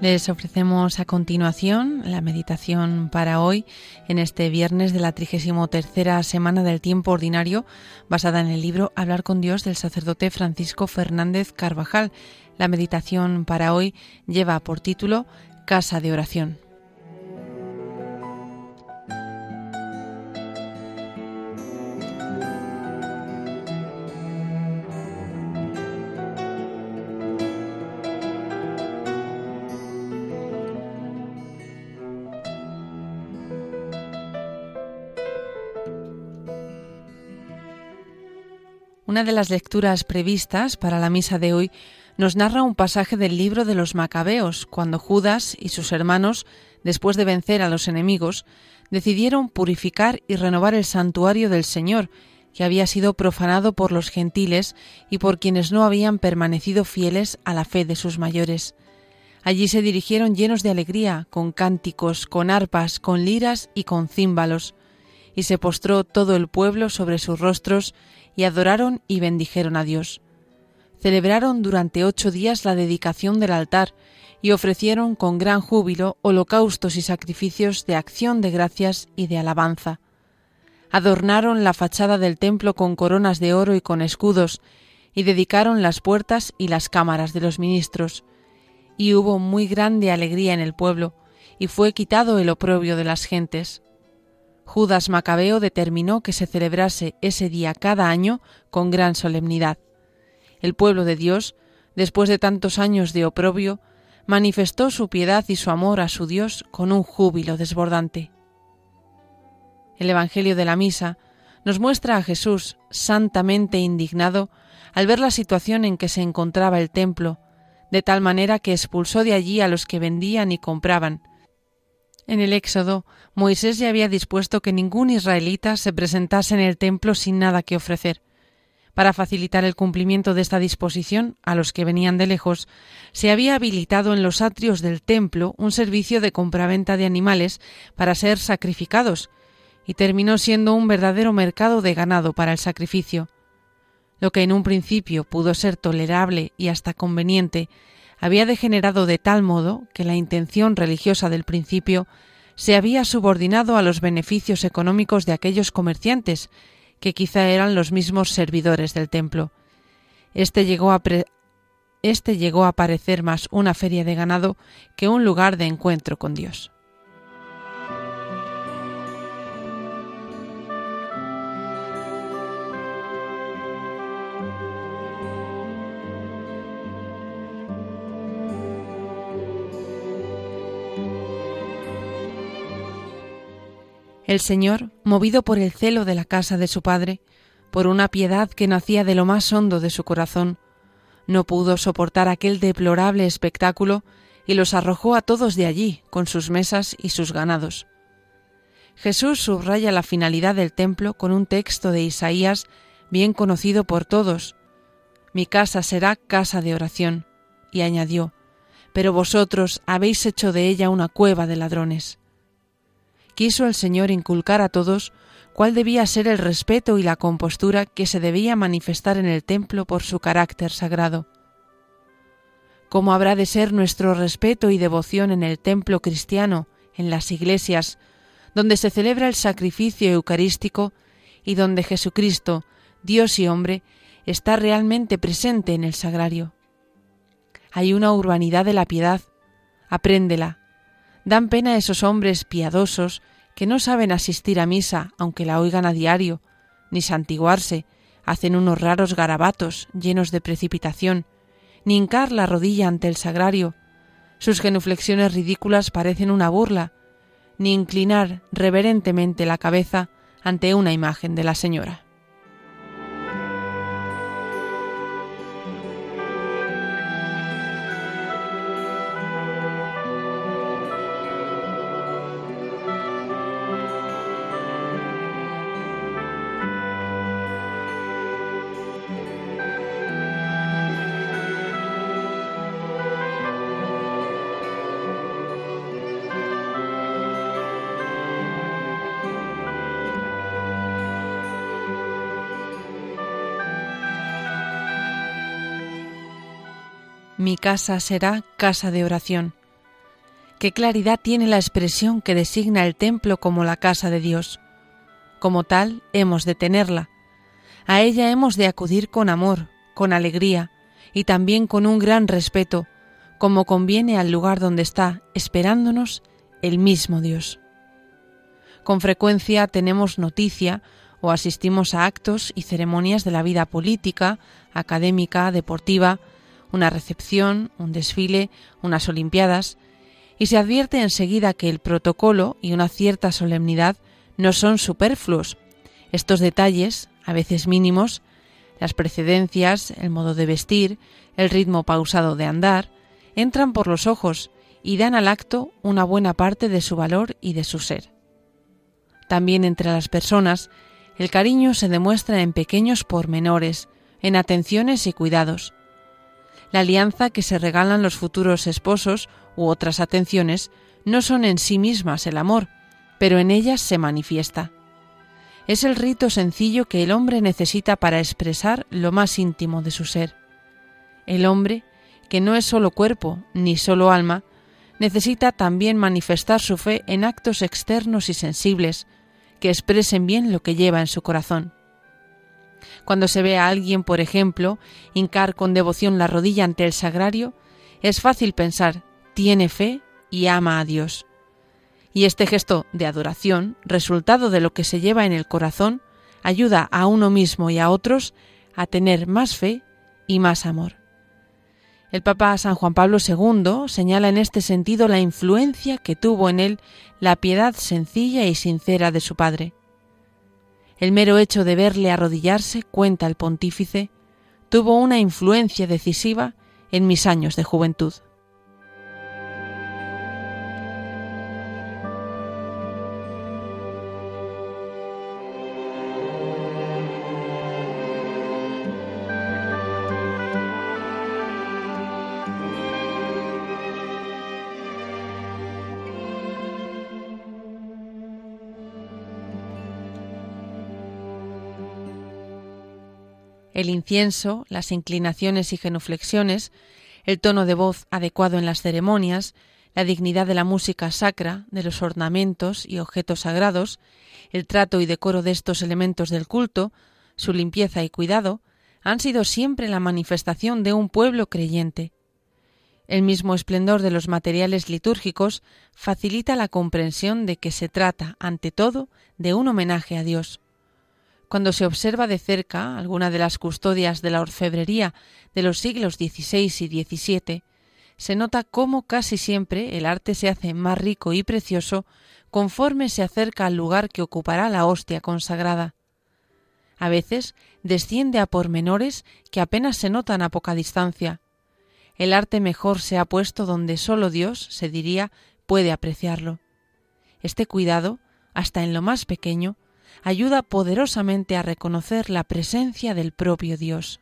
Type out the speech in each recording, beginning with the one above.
Les ofrecemos a continuación la meditación para hoy, en este viernes de la 33 semana del tiempo ordinario, basada en el libro Hablar con Dios del sacerdote Francisco Fernández Carvajal. La meditación para hoy lleva por título Casa de Oración. Una de las lecturas previstas para la misa de hoy nos narra un pasaje del libro de los Macabeos, cuando Judas y sus hermanos, después de vencer a los enemigos, decidieron purificar y renovar el santuario del Señor, que había sido profanado por los gentiles y por quienes no habían permanecido fieles a la fe de sus mayores. Allí se dirigieron llenos de alegría, con cánticos, con arpas, con liras y con címbalos, y se postró todo el pueblo sobre sus rostros y adoraron y bendijeron a Dios. Celebraron durante ocho días la dedicación del altar y ofrecieron con gran júbilo holocaustos y sacrificios de acción de gracias y de alabanza. Adornaron la fachada del templo con coronas de oro y con escudos, y dedicaron las puertas y las cámaras de los ministros. Y hubo muy grande alegría en el pueblo, y fue quitado el oprobio de las gentes. Judas Macabeo determinó que se celebrase ese día cada año con gran solemnidad. El pueblo de Dios, después de tantos años de oprobio, manifestó su piedad y su amor a su Dios con un júbilo desbordante. El Evangelio de la Misa nos muestra a Jesús santamente indignado al ver la situación en que se encontraba el templo, de tal manera que expulsó de allí a los que vendían y compraban, en el Éxodo, Moisés ya había dispuesto que ningún israelita se presentase en el templo sin nada que ofrecer. Para facilitar el cumplimiento de esta disposición, a los que venían de lejos, se había habilitado en los atrios del templo un servicio de compraventa de animales para ser sacrificados, y terminó siendo un verdadero mercado de ganado para el sacrificio. Lo que en un principio pudo ser tolerable y hasta conveniente, había degenerado de tal modo que la intención religiosa del principio se había subordinado a los beneficios económicos de aquellos comerciantes, que quizá eran los mismos servidores del templo. Este llegó a, este llegó a parecer más una feria de ganado que un lugar de encuentro con Dios. El Señor, movido por el celo de la casa de su Padre, por una piedad que nacía de lo más hondo de su corazón, no pudo soportar aquel deplorable espectáculo y los arrojó a todos de allí, con sus mesas y sus ganados. Jesús subraya la finalidad del templo con un texto de Isaías bien conocido por todos. Mi casa será casa de oración. Y añadió, Pero vosotros habéis hecho de ella una cueva de ladrones quiso el Señor inculcar a todos cuál debía ser el respeto y la compostura que se debía manifestar en el templo por su carácter sagrado. ¿Cómo habrá de ser nuestro respeto y devoción en el templo cristiano, en las iglesias, donde se celebra el sacrificio eucarístico y donde Jesucristo, Dios y hombre, está realmente presente en el sagrario? Hay una urbanidad de la piedad, apréndela. Dan pena esos hombres piadosos que no saben asistir a misa aunque la oigan a diario, ni santiguarse, hacen unos raros garabatos llenos de precipitación, ni hincar la rodilla ante el sagrario, sus genuflexiones ridículas parecen una burla, ni inclinar reverentemente la cabeza ante una imagen de la Señora. Mi casa será casa de oración. Qué claridad tiene la expresión que designa el templo como la casa de Dios. Como tal, hemos de tenerla. A ella hemos de acudir con amor, con alegría y también con un gran respeto, como conviene al lugar donde está esperándonos el mismo Dios. Con frecuencia tenemos noticia o asistimos a actos y ceremonias de la vida política, académica, deportiva, una recepción, un desfile, unas Olimpiadas, y se advierte enseguida que el protocolo y una cierta solemnidad no son superfluos. Estos detalles, a veces mínimos, las precedencias, el modo de vestir, el ritmo pausado de andar, entran por los ojos y dan al acto una buena parte de su valor y de su ser. También entre las personas, el cariño se demuestra en pequeños pormenores, en atenciones y cuidados. La alianza que se regalan los futuros esposos u otras atenciones no son en sí mismas el amor, pero en ellas se manifiesta. Es el rito sencillo que el hombre necesita para expresar lo más íntimo de su ser. El hombre, que no es solo cuerpo ni solo alma, necesita también manifestar su fe en actos externos y sensibles, que expresen bien lo que lleva en su corazón. Cuando se ve a alguien, por ejemplo, hincar con devoción la rodilla ante el sagrario, es fácil pensar, tiene fe y ama a Dios. Y este gesto de adoración, resultado de lo que se lleva en el corazón, ayuda a uno mismo y a otros a tener más fe y más amor. El Papa San Juan Pablo II señala en este sentido la influencia que tuvo en él la piedad sencilla y sincera de su padre. El mero hecho de verle arrodillarse, cuenta el pontífice, tuvo una influencia decisiva en mis años de juventud. El incienso, las inclinaciones y genuflexiones, el tono de voz adecuado en las ceremonias, la dignidad de la música sacra, de los ornamentos y objetos sagrados, el trato y decoro de estos elementos del culto, su limpieza y cuidado, han sido siempre la manifestación de un pueblo creyente. El mismo esplendor de los materiales litúrgicos facilita la comprensión de que se trata, ante todo, de un homenaje a Dios. Cuando se observa de cerca alguna de las custodias de la orfebrería de los siglos XVI y XVII, se nota cómo casi siempre el arte se hace más rico y precioso conforme se acerca al lugar que ocupará la hostia consagrada. A veces desciende a pormenores que apenas se notan a poca distancia. El arte mejor se ha puesto donde sólo Dios, se diría, puede apreciarlo. Este cuidado, hasta en lo más pequeño, ayuda poderosamente a reconocer la presencia del propio Dios.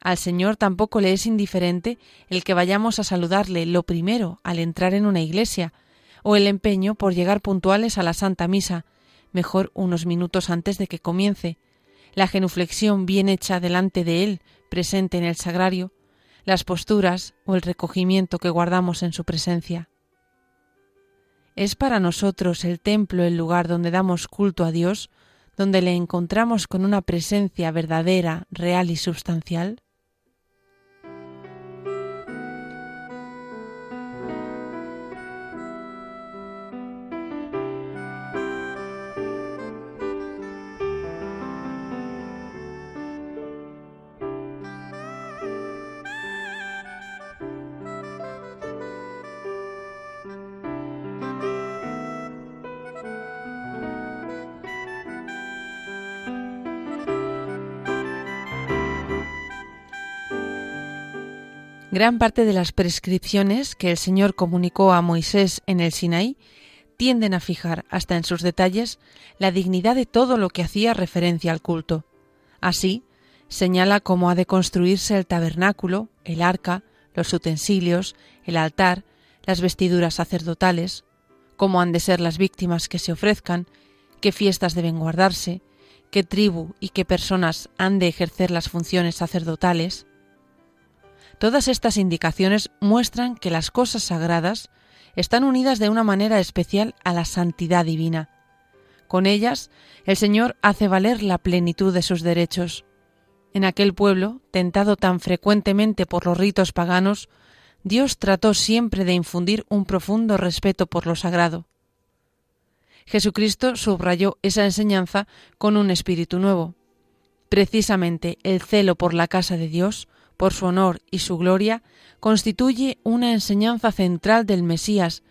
Al Señor tampoco le es indiferente el que vayamos a saludarle lo primero al entrar en una iglesia, o el empeño por llegar puntuales a la Santa Misa, mejor unos minutos antes de que comience, la genuflexión bien hecha delante de Él, presente en el sagrario, las posturas o el recogimiento que guardamos en su presencia. ¿Es para nosotros el templo el lugar donde damos culto a Dios, donde le encontramos con una presencia verdadera, real y substancial? Gran parte de las prescripciones que el Señor comunicó a Moisés en el Sinaí tienden a fijar, hasta en sus detalles, la dignidad de todo lo que hacía referencia al culto. Así, señala cómo ha de construirse el tabernáculo, el arca, los utensilios, el altar, las vestiduras sacerdotales, cómo han de ser las víctimas que se ofrezcan, qué fiestas deben guardarse, qué tribu y qué personas han de ejercer las funciones sacerdotales, Todas estas indicaciones muestran que las cosas sagradas están unidas de una manera especial a la santidad divina. Con ellas, el Señor hace valer la plenitud de sus derechos. En aquel pueblo, tentado tan frecuentemente por los ritos paganos, Dios trató siempre de infundir un profundo respeto por lo sagrado. Jesucristo subrayó esa enseñanza con un espíritu nuevo. Precisamente el celo por la casa de Dios, por su honor y su gloria, constituye una enseñanza central del Mesías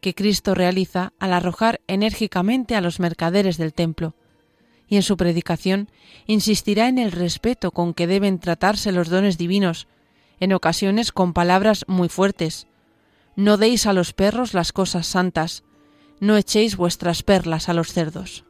que Cristo realiza al arrojar enérgicamente a los mercaderes del templo, y en su predicación insistirá en el respeto con que deben tratarse los dones divinos, en ocasiones con palabras muy fuertes. No deis a los perros las cosas santas, no echéis vuestras perlas a los cerdos.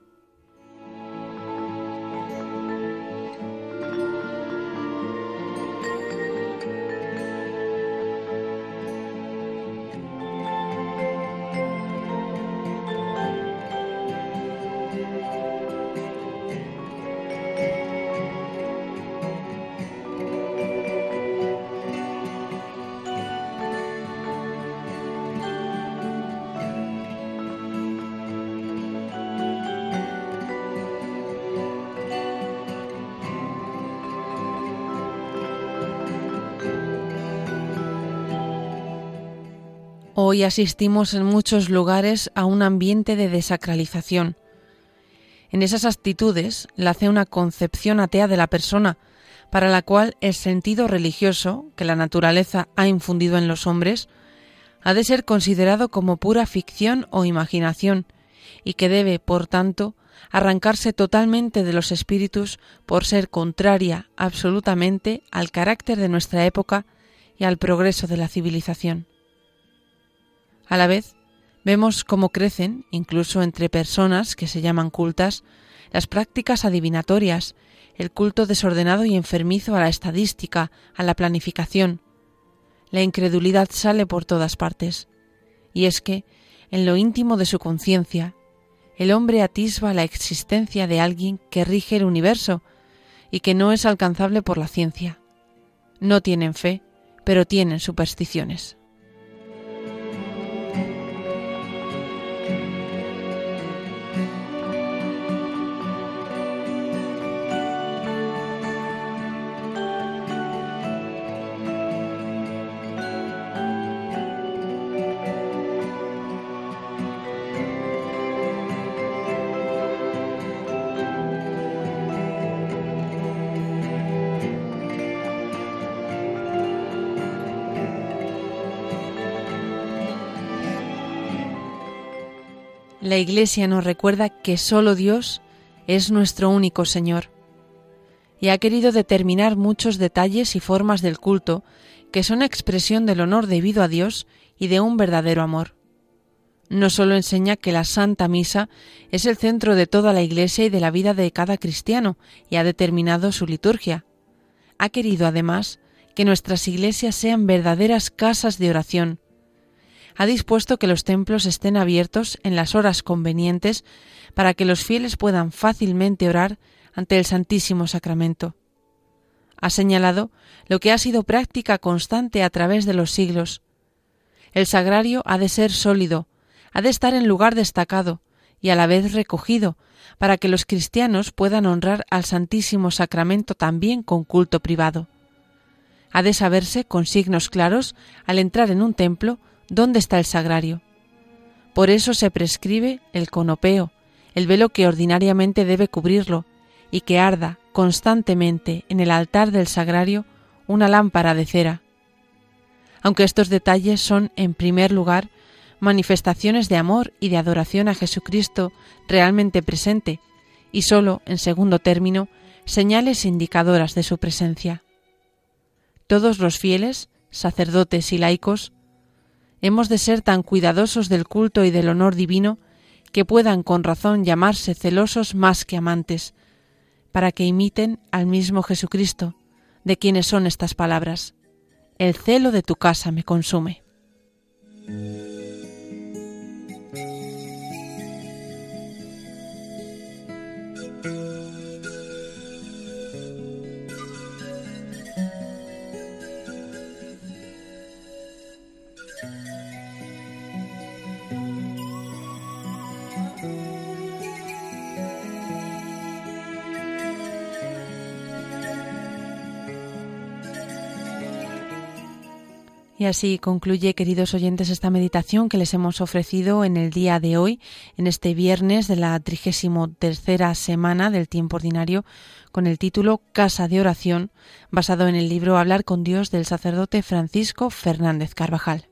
Hoy asistimos en muchos lugares a un ambiente de desacralización. En esas actitudes nace una concepción atea de la persona, para la cual el sentido religioso que la naturaleza ha infundido en los hombres ha de ser considerado como pura ficción o imaginación, y que debe, por tanto, arrancarse totalmente de los espíritus por ser contraria absolutamente al carácter de nuestra época y al progreso de la civilización. A la vez, vemos cómo crecen, incluso entre personas que se llaman cultas, las prácticas adivinatorias, el culto desordenado y enfermizo a la estadística, a la planificación. La incredulidad sale por todas partes. Y es que, en lo íntimo de su conciencia, el hombre atisba la existencia de alguien que rige el universo y que no es alcanzable por la ciencia. No tienen fe, pero tienen supersticiones. La Iglesia nos recuerda que solo Dios es nuestro único Señor y ha querido determinar muchos detalles y formas del culto que son expresión del honor debido a Dios y de un verdadero amor. No solo enseña que la Santa Misa es el centro de toda la Iglesia y de la vida de cada cristiano y ha determinado su liturgia. Ha querido además que nuestras iglesias sean verdaderas casas de oración, ha dispuesto que los templos estén abiertos en las horas convenientes para que los fieles puedan fácilmente orar ante el Santísimo Sacramento. Ha señalado lo que ha sido práctica constante a través de los siglos. El sagrario ha de ser sólido, ha de estar en lugar destacado y a la vez recogido, para que los cristianos puedan honrar al Santísimo Sacramento también con culto privado. Ha de saberse con signos claros al entrar en un templo ¿Dónde está el sagrario? Por eso se prescribe el conopeo, el velo que ordinariamente debe cubrirlo, y que arda constantemente en el altar del sagrario una lámpara de cera. Aunque estos detalles son, en primer lugar, manifestaciones de amor y de adoración a Jesucristo realmente presente, y sólo, en segundo término, señales indicadoras de su presencia. Todos los fieles, sacerdotes y laicos, hemos de ser tan cuidadosos del culto y del honor divino que puedan con razón llamarse celosos más que amantes, para que imiten al mismo Jesucristo, de quienes son estas palabras. El celo de tu casa me consume. Y así concluye, queridos oyentes, esta meditación que les hemos ofrecido en el día de hoy, en este viernes de la trigésimo tercera semana del tiempo ordinario, con el título Casa de Oración, basado en el libro Hablar con Dios del sacerdote Francisco Fernández Carvajal.